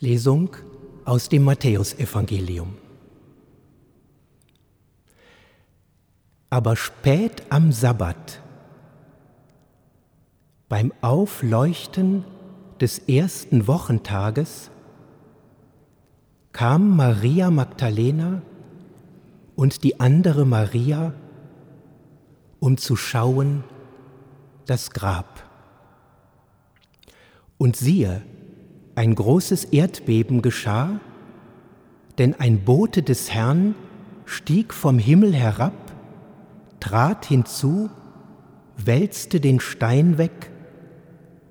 Lesung aus dem Matthäusevangelium. Aber spät am Sabbat, beim Aufleuchten des ersten Wochentages, kam Maria Magdalena und die andere Maria, um zu schauen das Grab. Und siehe, ein großes Erdbeben geschah, denn ein Bote des Herrn stieg vom Himmel herab, trat hinzu, wälzte den Stein weg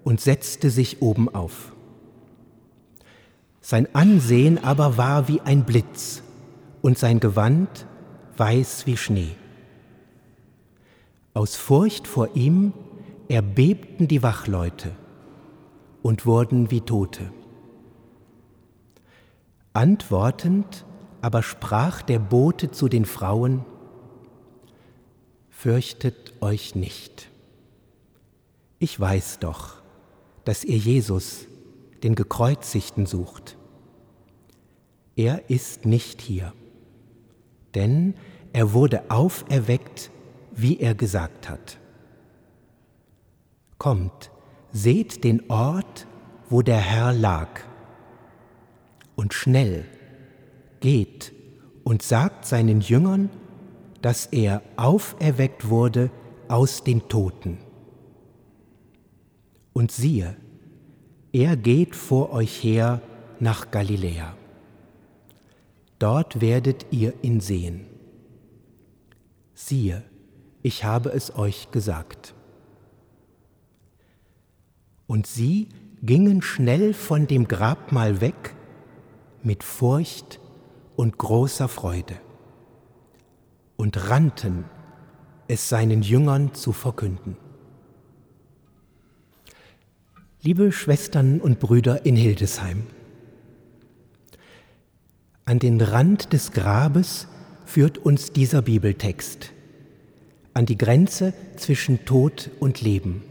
und setzte sich oben auf. Sein Ansehen aber war wie ein Blitz und sein Gewand weiß wie Schnee. Aus Furcht vor ihm erbebten die Wachleute und wurden wie Tote. Antwortend aber sprach der Bote zu den Frauen, Fürchtet euch nicht. Ich weiß doch, dass ihr Jesus, den Gekreuzigten, sucht. Er ist nicht hier, denn er wurde auferweckt, wie er gesagt hat. Kommt, seht den Ort, wo der Herr lag und schnell geht und sagt seinen Jüngern, dass er auferweckt wurde aus den Toten. Und siehe, er geht vor euch her nach Galiläa. Dort werdet ihr ihn sehen. Siehe, ich habe es euch gesagt. Und sie gingen schnell von dem Grabmal weg mit Furcht und großer Freude und rannten, es seinen Jüngern zu verkünden. Liebe Schwestern und Brüder in Hildesheim, an den Rand des Grabes führt uns dieser Bibeltext, an die Grenze zwischen Tod und Leben.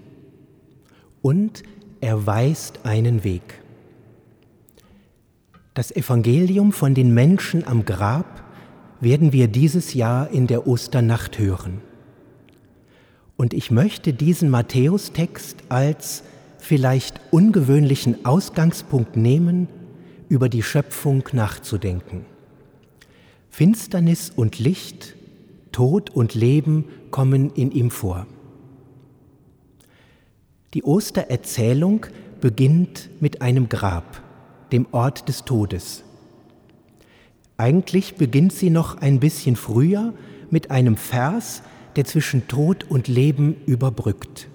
Und er weist einen Weg. Das Evangelium von den Menschen am Grab werden wir dieses Jahr in der Osternacht hören. Und ich möchte diesen Matthäustext als vielleicht ungewöhnlichen Ausgangspunkt nehmen, über die Schöpfung nachzudenken. Finsternis und Licht, Tod und Leben kommen in ihm vor. Die Ostererzählung beginnt mit einem Grab dem Ort des Todes. Eigentlich beginnt sie noch ein bisschen früher mit einem Vers, der zwischen Tod und Leben überbrückt.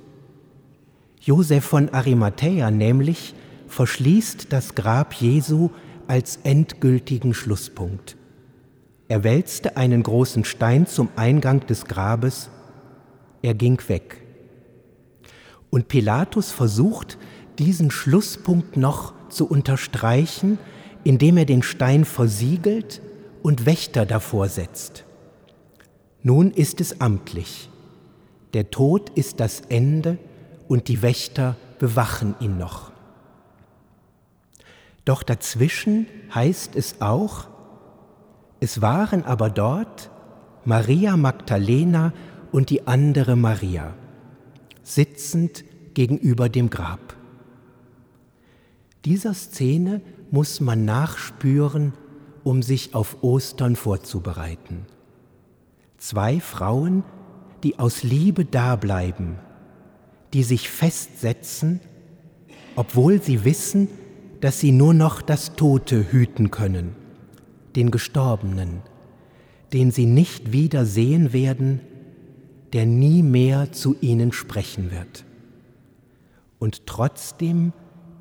Josef von Arimathäa nämlich verschließt das Grab Jesu als endgültigen Schlusspunkt. Er wälzte einen großen Stein zum Eingang des Grabes, er ging weg. Und Pilatus versucht, diesen Schlusspunkt noch zu unterstreichen, indem er den Stein versiegelt und Wächter davor setzt. Nun ist es amtlich. Der Tod ist das Ende und die Wächter bewachen ihn noch. Doch dazwischen heißt es auch, es waren aber dort Maria Magdalena und die andere Maria, sitzend gegenüber dem Grab. Dieser Szene muss man nachspüren, um sich auf Ostern vorzubereiten. Zwei Frauen, die aus Liebe dableiben, die sich festsetzen, obwohl sie wissen, dass sie nur noch das Tote hüten können, den Gestorbenen, den sie nicht wieder sehen werden, der nie mehr zu ihnen sprechen wird. Und trotzdem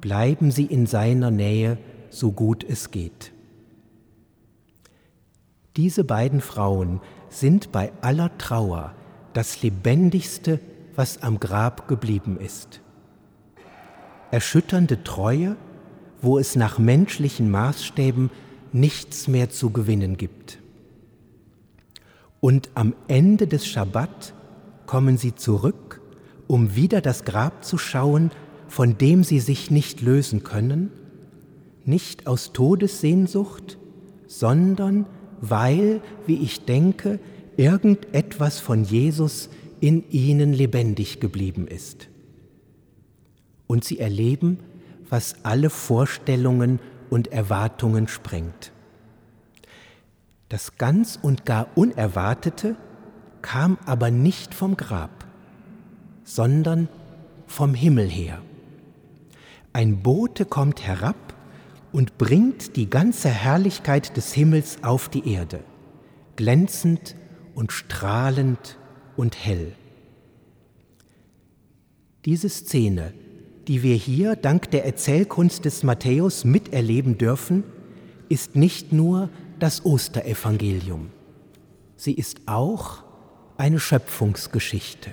bleiben sie in seiner Nähe, so gut es geht. Diese beiden Frauen sind bei aller Trauer das Lebendigste, was am Grab geblieben ist. Erschütternde Treue, wo es nach menschlichen Maßstäben nichts mehr zu gewinnen gibt. Und am Ende des Schabbat kommen sie zurück, um wieder das Grab zu schauen von dem sie sich nicht lösen können, nicht aus Todessehnsucht, sondern weil, wie ich denke, irgendetwas von Jesus in ihnen lebendig geblieben ist. Und sie erleben, was alle Vorstellungen und Erwartungen sprengt. Das ganz und gar Unerwartete kam aber nicht vom Grab, sondern vom Himmel her. Ein Bote kommt herab und bringt die ganze Herrlichkeit des Himmels auf die Erde, glänzend und strahlend und hell. Diese Szene, die wir hier dank der Erzählkunst des Matthäus miterleben dürfen, ist nicht nur das Osterevangelium. Sie ist auch eine Schöpfungsgeschichte.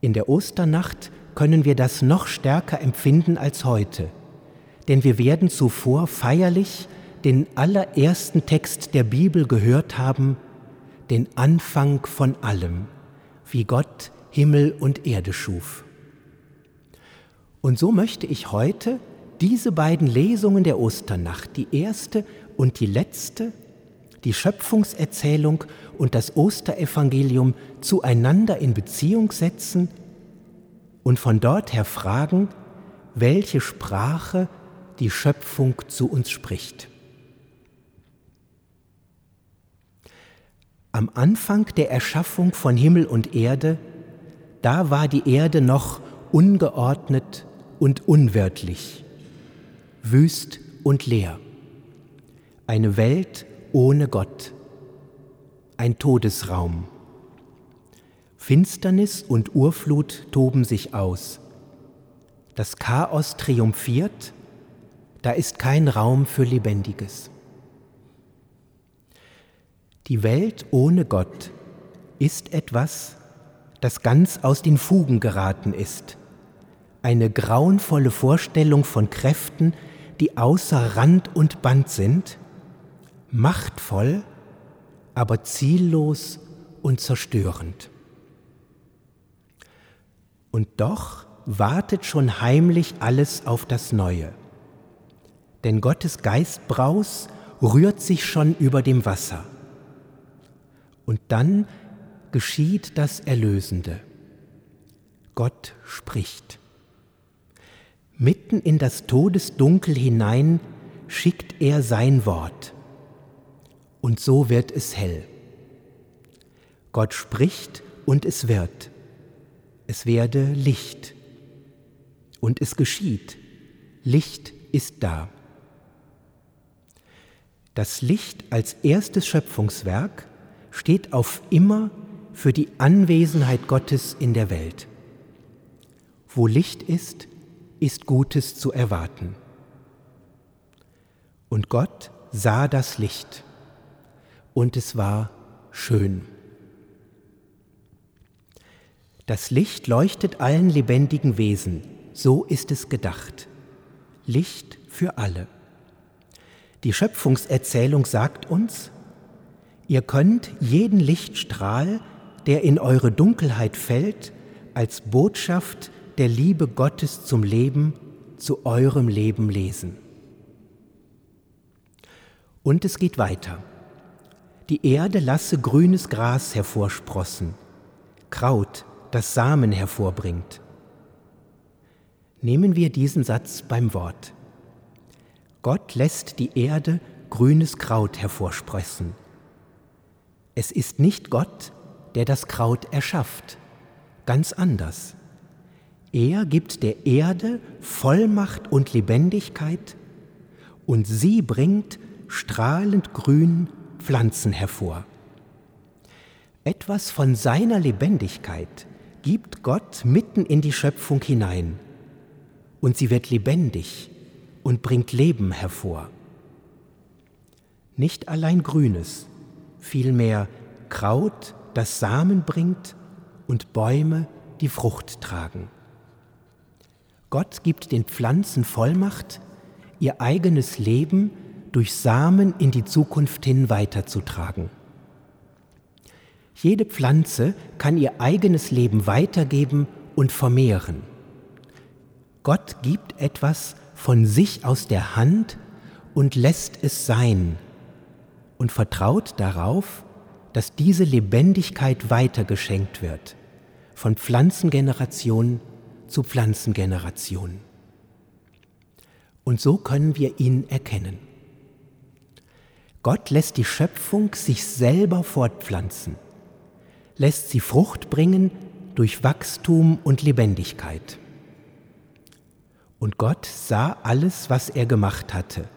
In der Osternacht können wir das noch stärker empfinden als heute, denn wir werden zuvor feierlich den allerersten Text der Bibel gehört haben, den Anfang von allem, wie Gott Himmel und Erde schuf. Und so möchte ich heute diese beiden Lesungen der Osternacht, die erste und die letzte, die Schöpfungserzählung und das Osterevangelium zueinander in Beziehung setzen und von dort her fragen, welche Sprache die Schöpfung zu uns spricht. Am Anfang der Erschaffung von Himmel und Erde, da war die Erde noch ungeordnet und unwirtlich, wüst und leer, eine Welt ohne Gott, ein Todesraum. Finsternis und Urflut toben sich aus. Das Chaos triumphiert da ist kein Raum für Lebendiges. Die Welt ohne Gott ist etwas, das ganz aus den Fugen geraten ist. Eine grauenvolle Vorstellung von Kräften, die außer Rand und Band sind, machtvoll, aber ziellos und zerstörend. Und doch wartet schon heimlich alles auf das Neue denn Gottes Geistbraus rührt sich schon über dem Wasser. Und dann geschieht das Erlösende. Gott spricht. Mitten in das Todesdunkel hinein schickt er sein Wort. Und so wird es hell. Gott spricht und es wird. Es werde Licht. Und es geschieht. Licht ist da. Das Licht als erstes Schöpfungswerk steht auf immer für die Anwesenheit Gottes in der Welt. Wo Licht ist, ist Gutes zu erwarten. Und Gott sah das Licht, und es war schön. Das Licht leuchtet allen lebendigen Wesen, so ist es gedacht. Licht für alle. Die Schöpfungserzählung sagt uns, ihr könnt jeden Lichtstrahl, der in eure Dunkelheit fällt, als Botschaft der Liebe Gottes zum Leben, zu eurem Leben lesen. Und es geht weiter. Die Erde lasse grünes Gras hervorsprossen, Kraut, das Samen hervorbringt. Nehmen wir diesen Satz beim Wort. Gott lässt die Erde grünes Kraut hervorspressen. Es ist nicht Gott, der das Kraut erschafft, ganz anders. Er gibt der Erde Vollmacht und Lebendigkeit und sie bringt strahlend grün Pflanzen hervor. Etwas von seiner Lebendigkeit gibt Gott mitten in die Schöpfung hinein und sie wird lebendig und bringt Leben hervor. Nicht allein Grünes, vielmehr Kraut, das Samen bringt und Bäume, die Frucht tragen. Gott gibt den Pflanzen Vollmacht, ihr eigenes Leben durch Samen in die Zukunft hin weiterzutragen. Jede Pflanze kann ihr eigenes Leben weitergeben und vermehren. Gott gibt etwas von sich aus der Hand und lässt es sein und vertraut darauf, dass diese Lebendigkeit weitergeschenkt wird, von Pflanzengeneration zu Pflanzengeneration. Und so können wir ihn erkennen. Gott lässt die Schöpfung sich selber fortpflanzen, lässt sie Frucht bringen durch Wachstum und Lebendigkeit. Und Gott sah alles, was er gemacht hatte,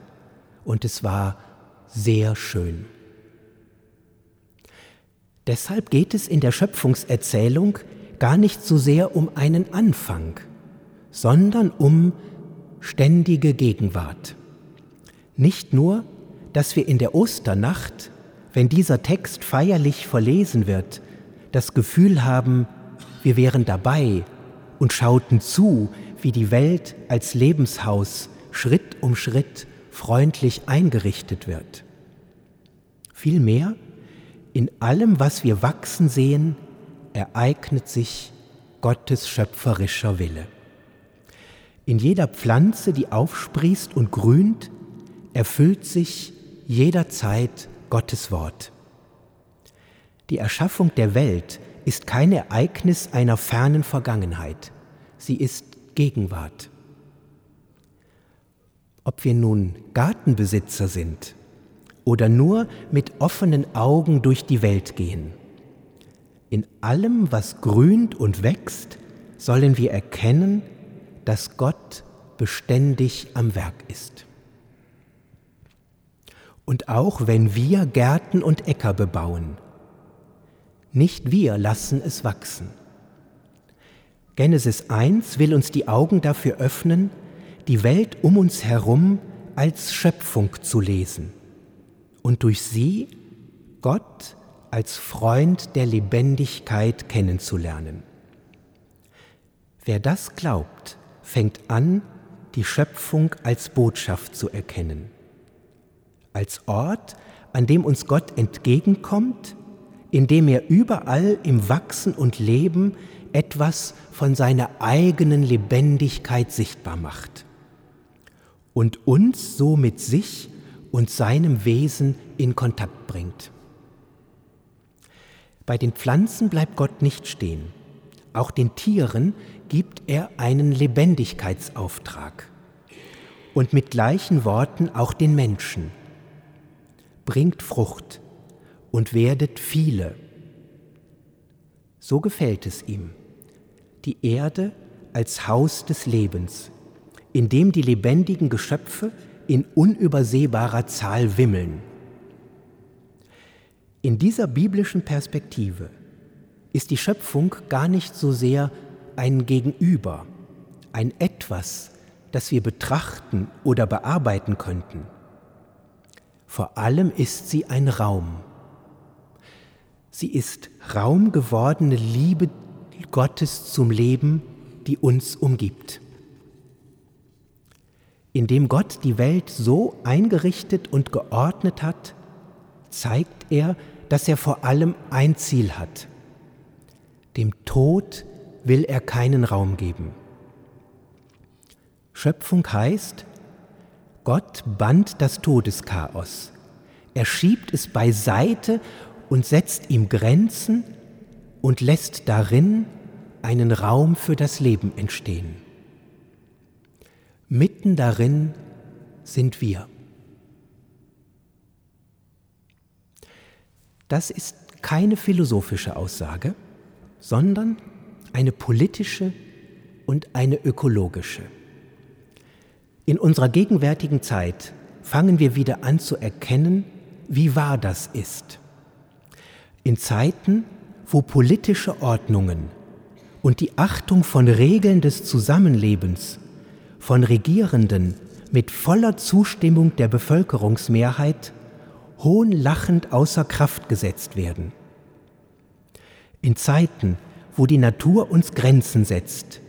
und es war sehr schön. Deshalb geht es in der Schöpfungserzählung gar nicht so sehr um einen Anfang, sondern um ständige Gegenwart. Nicht nur, dass wir in der Osternacht, wenn dieser Text feierlich verlesen wird, das Gefühl haben, wir wären dabei und schauten zu, wie die Welt als Lebenshaus Schritt um Schritt freundlich eingerichtet wird. Vielmehr, in allem, was wir wachsen sehen, ereignet sich Gottes schöpferischer Wille. In jeder Pflanze, die aufsprießt und grünt, erfüllt sich jederzeit Gottes Wort. Die Erschaffung der Welt ist kein Ereignis einer fernen Vergangenheit, sie ist Gegenwart. Ob wir nun Gartenbesitzer sind oder nur mit offenen Augen durch die Welt gehen, in allem, was grünt und wächst, sollen wir erkennen, dass Gott beständig am Werk ist. Und auch wenn wir Gärten und Äcker bebauen, nicht wir lassen es wachsen. Genesis 1 will uns die Augen dafür öffnen, die Welt um uns herum als Schöpfung zu lesen und durch sie Gott als Freund der Lebendigkeit kennenzulernen. Wer das glaubt, fängt an, die Schöpfung als Botschaft zu erkennen, als Ort, an dem uns Gott entgegenkommt indem er überall im Wachsen und Leben etwas von seiner eigenen Lebendigkeit sichtbar macht und uns so mit sich und seinem Wesen in Kontakt bringt. Bei den Pflanzen bleibt Gott nicht stehen. Auch den Tieren gibt er einen Lebendigkeitsauftrag. Und mit gleichen Worten auch den Menschen. Bringt Frucht, und werdet viele. So gefällt es ihm, die Erde als Haus des Lebens, in dem die lebendigen Geschöpfe in unübersehbarer Zahl wimmeln. In dieser biblischen Perspektive ist die Schöpfung gar nicht so sehr ein Gegenüber, ein etwas, das wir betrachten oder bearbeiten könnten. Vor allem ist sie ein Raum, Sie ist raumgewordene Liebe Gottes zum Leben, die uns umgibt. Indem Gott die Welt so eingerichtet und geordnet hat, zeigt er, dass er vor allem ein Ziel hat. Dem Tod will er keinen Raum geben. Schöpfung heißt, Gott band das Todeschaos. Er schiebt es beiseite und setzt ihm Grenzen und lässt darin einen Raum für das Leben entstehen. Mitten darin sind wir. Das ist keine philosophische Aussage, sondern eine politische und eine ökologische. In unserer gegenwärtigen Zeit fangen wir wieder an zu erkennen, wie wahr das ist. In Zeiten, wo politische Ordnungen und die Achtung von Regeln des Zusammenlebens von Regierenden mit voller Zustimmung der Bevölkerungsmehrheit hohnlachend außer Kraft gesetzt werden. In Zeiten, wo die Natur uns Grenzen setzt,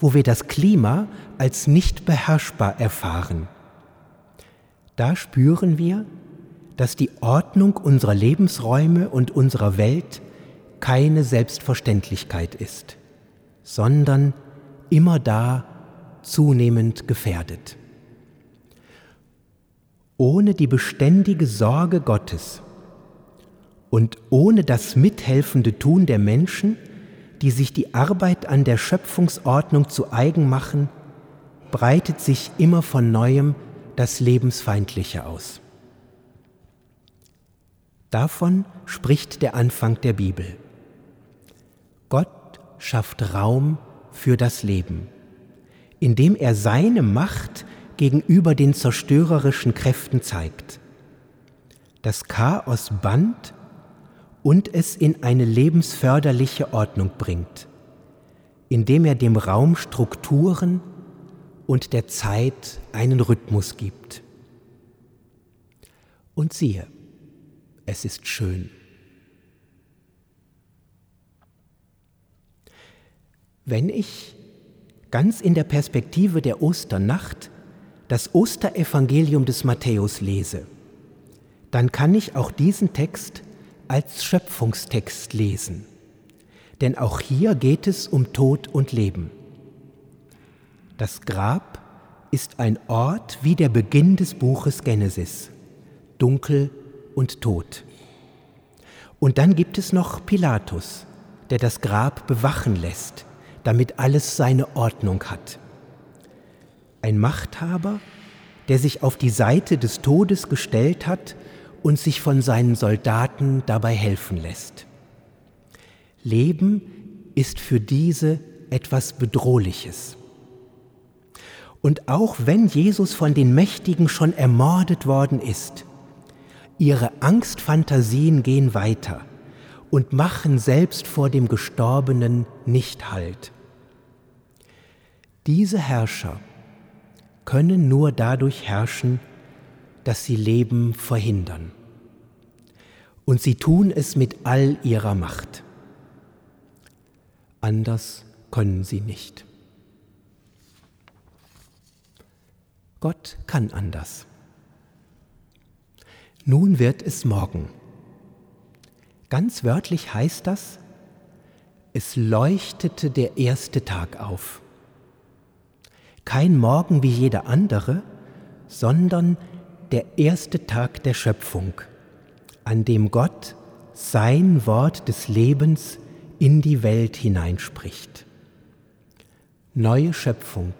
wo wir das Klima als nicht beherrschbar erfahren, da spüren wir, dass die Ordnung unserer Lebensräume und unserer Welt keine Selbstverständlichkeit ist, sondern immer da zunehmend gefährdet. Ohne die beständige Sorge Gottes und ohne das mithelfende Tun der Menschen, die sich die Arbeit an der Schöpfungsordnung zu eigen machen, breitet sich immer von neuem das Lebensfeindliche aus. Davon spricht der Anfang der Bibel. Gott schafft Raum für das Leben, indem er seine Macht gegenüber den zerstörerischen Kräften zeigt. Das Chaos band und es in eine lebensförderliche Ordnung bringt, indem er dem Raum Strukturen und der Zeit einen Rhythmus gibt. Und siehe, es ist schön. Wenn ich ganz in der Perspektive der Osternacht das Osterevangelium des Matthäus lese, dann kann ich auch diesen Text als Schöpfungstext lesen. Denn auch hier geht es um Tod und Leben. Das Grab ist ein Ort wie der Beginn des Buches Genesis, dunkel und tot. Und dann gibt es noch Pilatus, der das Grab bewachen lässt, damit alles seine Ordnung hat. Ein Machthaber, der sich auf die Seite des Todes gestellt hat und sich von seinen Soldaten dabei helfen lässt. Leben ist für diese etwas Bedrohliches. Und auch wenn Jesus von den Mächtigen schon ermordet worden ist, ihre Angstfantasien gehen weiter und machen selbst vor dem Gestorbenen nicht Halt. Diese Herrscher können nur dadurch herrschen, dass sie Leben verhindern. Und sie tun es mit all ihrer Macht. Anders können sie nicht. Gott kann anders. Nun wird es morgen. Ganz wörtlich heißt das, es leuchtete der erste Tag auf. Kein Morgen wie jeder andere, sondern der erste Tag der Schöpfung, an dem Gott sein Wort des Lebens in die Welt hineinspricht. Neue Schöpfung,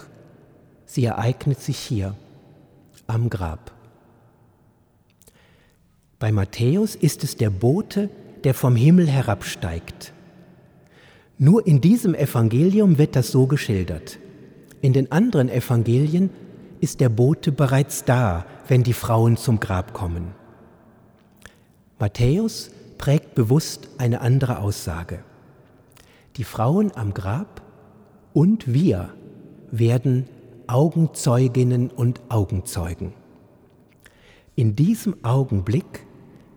sie ereignet sich hier am Grab. Bei Matthäus ist es der Bote, der vom Himmel herabsteigt. Nur in diesem Evangelium wird das so geschildert. In den anderen Evangelien ist der Bote bereits da, wenn die Frauen zum Grab kommen. Matthäus prägt bewusst eine andere Aussage. Die Frauen am Grab und wir werden Augenzeuginnen und Augenzeugen. In diesem Augenblick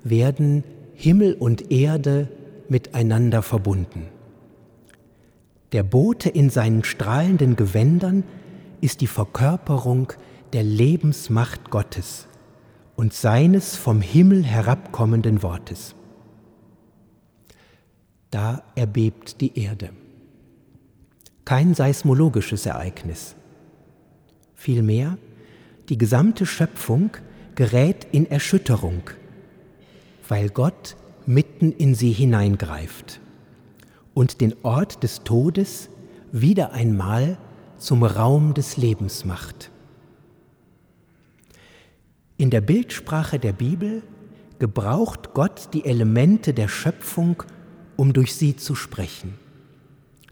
werden Himmel und Erde miteinander verbunden. Der Bote in seinen strahlenden Gewändern ist die Verkörperung der Lebensmacht Gottes und seines vom Himmel herabkommenden Wortes. Da erbebt die Erde. Kein seismologisches Ereignis. Vielmehr, die gesamte Schöpfung gerät in Erschütterung, weil Gott mitten in sie hineingreift und den Ort des Todes wieder einmal zum Raum des Lebens macht. In der Bildsprache der Bibel gebraucht Gott die Elemente der Schöpfung, um durch sie zu sprechen.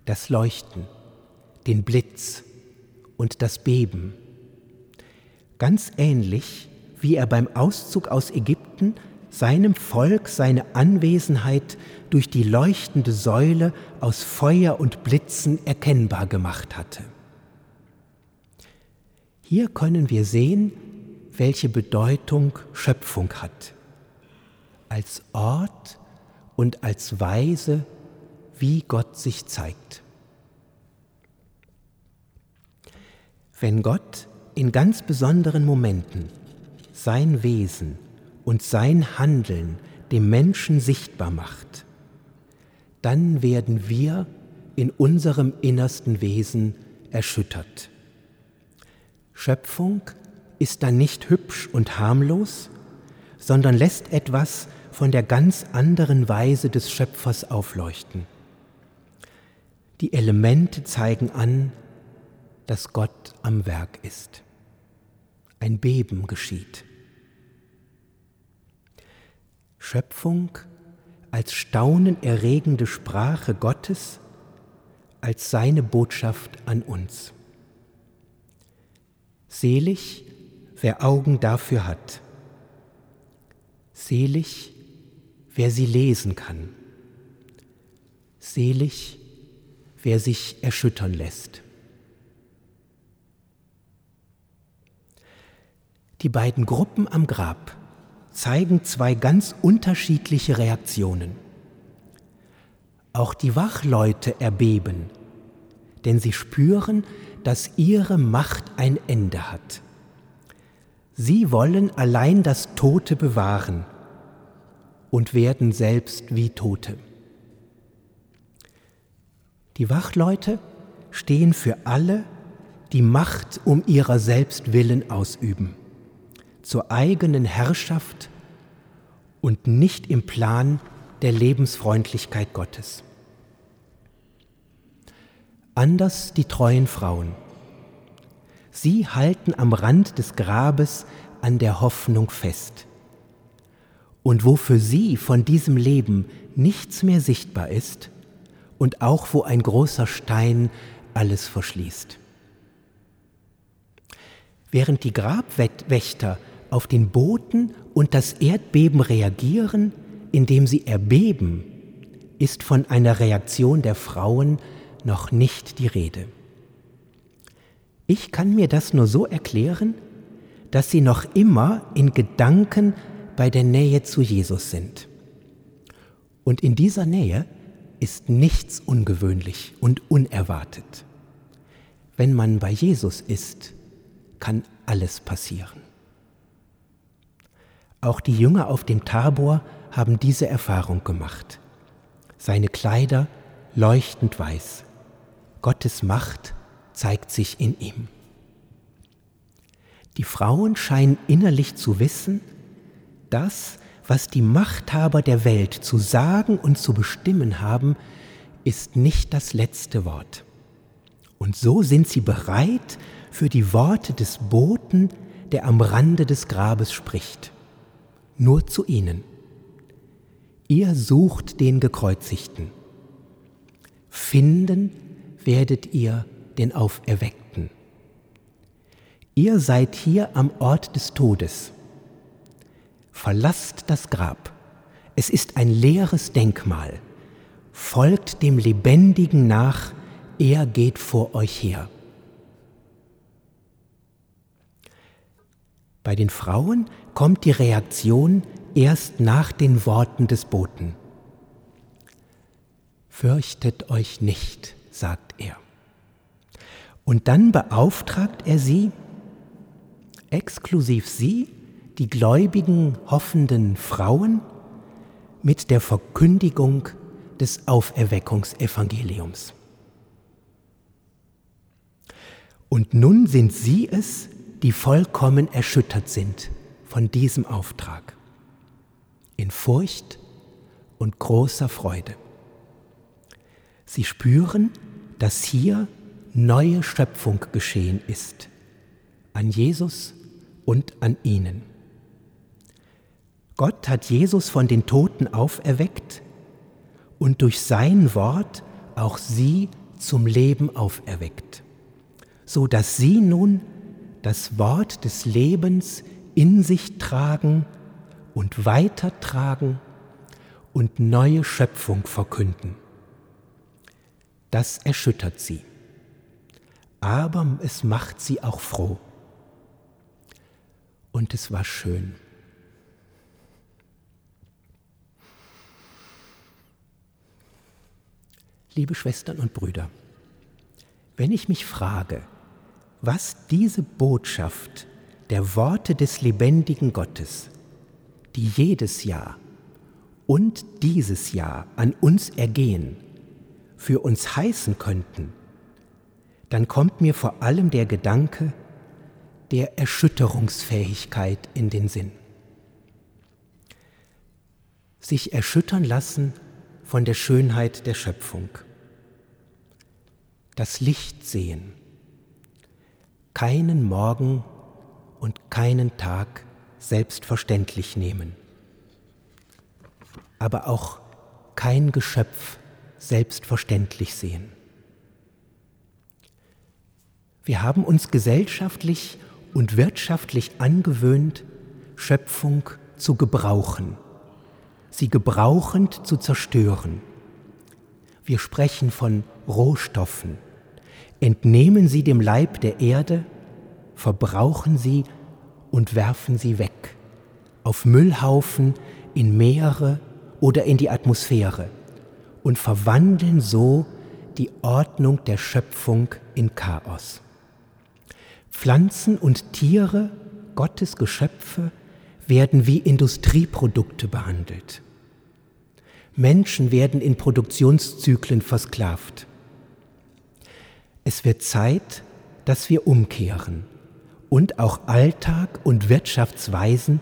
Das Leuchten, den Blitz und das Beben. Ganz ähnlich wie er beim Auszug aus Ägypten seinem Volk seine Anwesenheit durch die leuchtende Säule aus Feuer und Blitzen erkennbar gemacht hatte. Hier können wir sehen, welche Bedeutung Schöpfung hat. Als Ort und als Weise, wie Gott sich zeigt. Wenn Gott in ganz besonderen Momenten sein Wesen und sein Handeln dem Menschen sichtbar macht, dann werden wir in unserem innersten Wesen erschüttert. Schöpfung ist dann nicht hübsch und harmlos, sondern lässt etwas von der ganz anderen Weise des Schöpfers aufleuchten. Die Elemente zeigen an, dass Gott am Werk ist. Ein Beben geschieht. Schöpfung als staunenerregende Sprache Gottes, als seine Botschaft an uns. Selig, wer Augen dafür hat. Selig, wer sie lesen kann. Selig, wer sich erschüttern lässt. Die beiden Gruppen am Grab zeigen zwei ganz unterschiedliche Reaktionen. Auch die Wachleute erbeben, denn sie spüren, dass ihre Macht ein Ende hat. Sie wollen allein das Tote bewahren und werden selbst wie Tote. Die Wachleute stehen für alle, die Macht um ihrer selbst willen ausüben zur eigenen Herrschaft und nicht im Plan der Lebensfreundlichkeit Gottes. Anders die treuen Frauen. Sie halten am Rand des Grabes an der Hoffnung fest. Und wo für sie von diesem Leben nichts mehr sichtbar ist und auch wo ein großer Stein alles verschließt. Während die Grabwächter auf den Boten und das Erdbeben reagieren, indem sie erbeben, ist von einer Reaktion der Frauen noch nicht die Rede. Ich kann mir das nur so erklären, dass sie noch immer in Gedanken bei der Nähe zu Jesus sind. Und in dieser Nähe ist nichts ungewöhnlich und unerwartet. Wenn man bei Jesus ist, kann alles passieren. Auch die Jünger auf dem Tabor haben diese Erfahrung gemacht. Seine Kleider leuchtend weiß. Gottes Macht zeigt sich in ihm. Die Frauen scheinen innerlich zu wissen, das, was die Machthaber der Welt zu sagen und zu bestimmen haben, ist nicht das letzte Wort. Und so sind sie bereit für die Worte des Boten, der am Rande des Grabes spricht nur zu ihnen. Ihr sucht den Gekreuzigten. Finden werdet ihr den Auferweckten. Ihr seid hier am Ort des Todes. Verlasst das Grab. Es ist ein leeres Denkmal. Folgt dem Lebendigen nach, er geht vor euch her. Bei den Frauen kommt die Reaktion erst nach den Worten des Boten. Fürchtet euch nicht, sagt er. Und dann beauftragt er sie, exklusiv sie, die gläubigen, hoffenden Frauen, mit der Verkündigung des Auferweckungsevangeliums. Und nun sind sie es, die vollkommen erschüttert sind von diesem Auftrag in Furcht und großer Freude. Sie spüren, dass hier neue Schöpfung geschehen ist, an Jesus und an ihnen. Gott hat Jesus von den Toten auferweckt und durch sein Wort auch sie zum Leben auferweckt, so dass sie nun das Wort des Lebens in sich tragen und weitertragen und neue Schöpfung verkünden. Das erschüttert sie, aber es macht sie auch froh. Und es war schön. Liebe Schwestern und Brüder, wenn ich mich frage, was diese Botschaft der Worte des lebendigen Gottes, die jedes Jahr und dieses Jahr an uns ergehen, für uns heißen könnten, dann kommt mir vor allem der Gedanke, der Erschütterungsfähigkeit in den Sinn. Sich erschüttern lassen von der Schönheit der Schöpfung. Das Licht sehen. Keinen Morgen und keinen Tag selbstverständlich nehmen. Aber auch kein Geschöpf selbstverständlich sehen. Wir haben uns gesellschaftlich und wirtschaftlich angewöhnt, Schöpfung zu gebrauchen, sie gebrauchend zu zerstören. Wir sprechen von Rohstoffen. Entnehmen sie dem Leib der Erde, verbrauchen sie und werfen sie weg, auf Müllhaufen, in Meere oder in die Atmosphäre und verwandeln so die Ordnung der Schöpfung in Chaos. Pflanzen und Tiere, Gottes Geschöpfe, werden wie Industrieprodukte behandelt. Menschen werden in Produktionszyklen versklavt. Es wird Zeit, dass wir umkehren und auch Alltag und Wirtschaftsweisen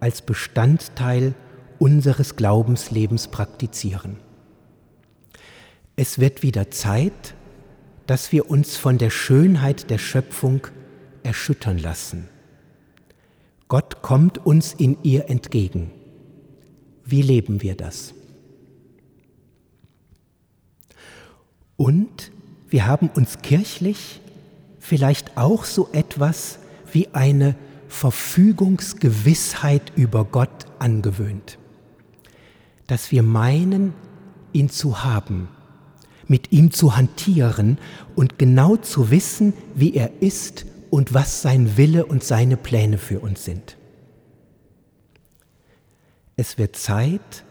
als Bestandteil unseres Glaubenslebens praktizieren. Es wird wieder Zeit, dass wir uns von der Schönheit der Schöpfung erschüttern lassen. Gott kommt uns in ihr entgegen. Wie leben wir das? Und wir haben uns kirchlich vielleicht auch so etwas wie eine Verfügungsgewissheit über Gott angewöhnt, dass wir meinen, ihn zu haben mit ihm zu hantieren und genau zu wissen, wie er ist und was sein Wille und seine Pläne für uns sind. Es wird Zeit,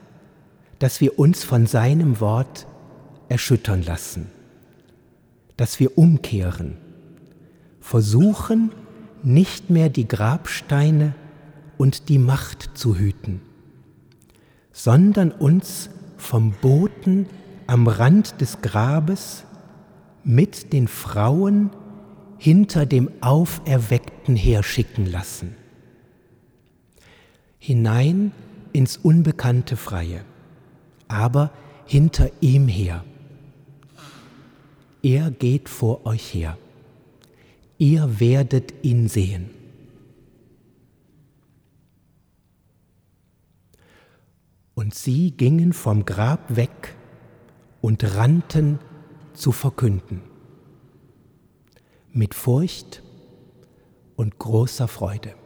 dass wir uns von seinem Wort erschüttern lassen, dass wir umkehren, versuchen, nicht mehr die Grabsteine und die Macht zu hüten, sondern uns vom Boten am Rand des Grabes mit den Frauen hinter dem Auferweckten herschicken lassen. Hinein ins unbekannte Freie, aber hinter ihm her. Er geht vor euch her. Ihr werdet ihn sehen. Und sie gingen vom Grab weg und rannten zu verkünden. Mit Furcht und großer Freude.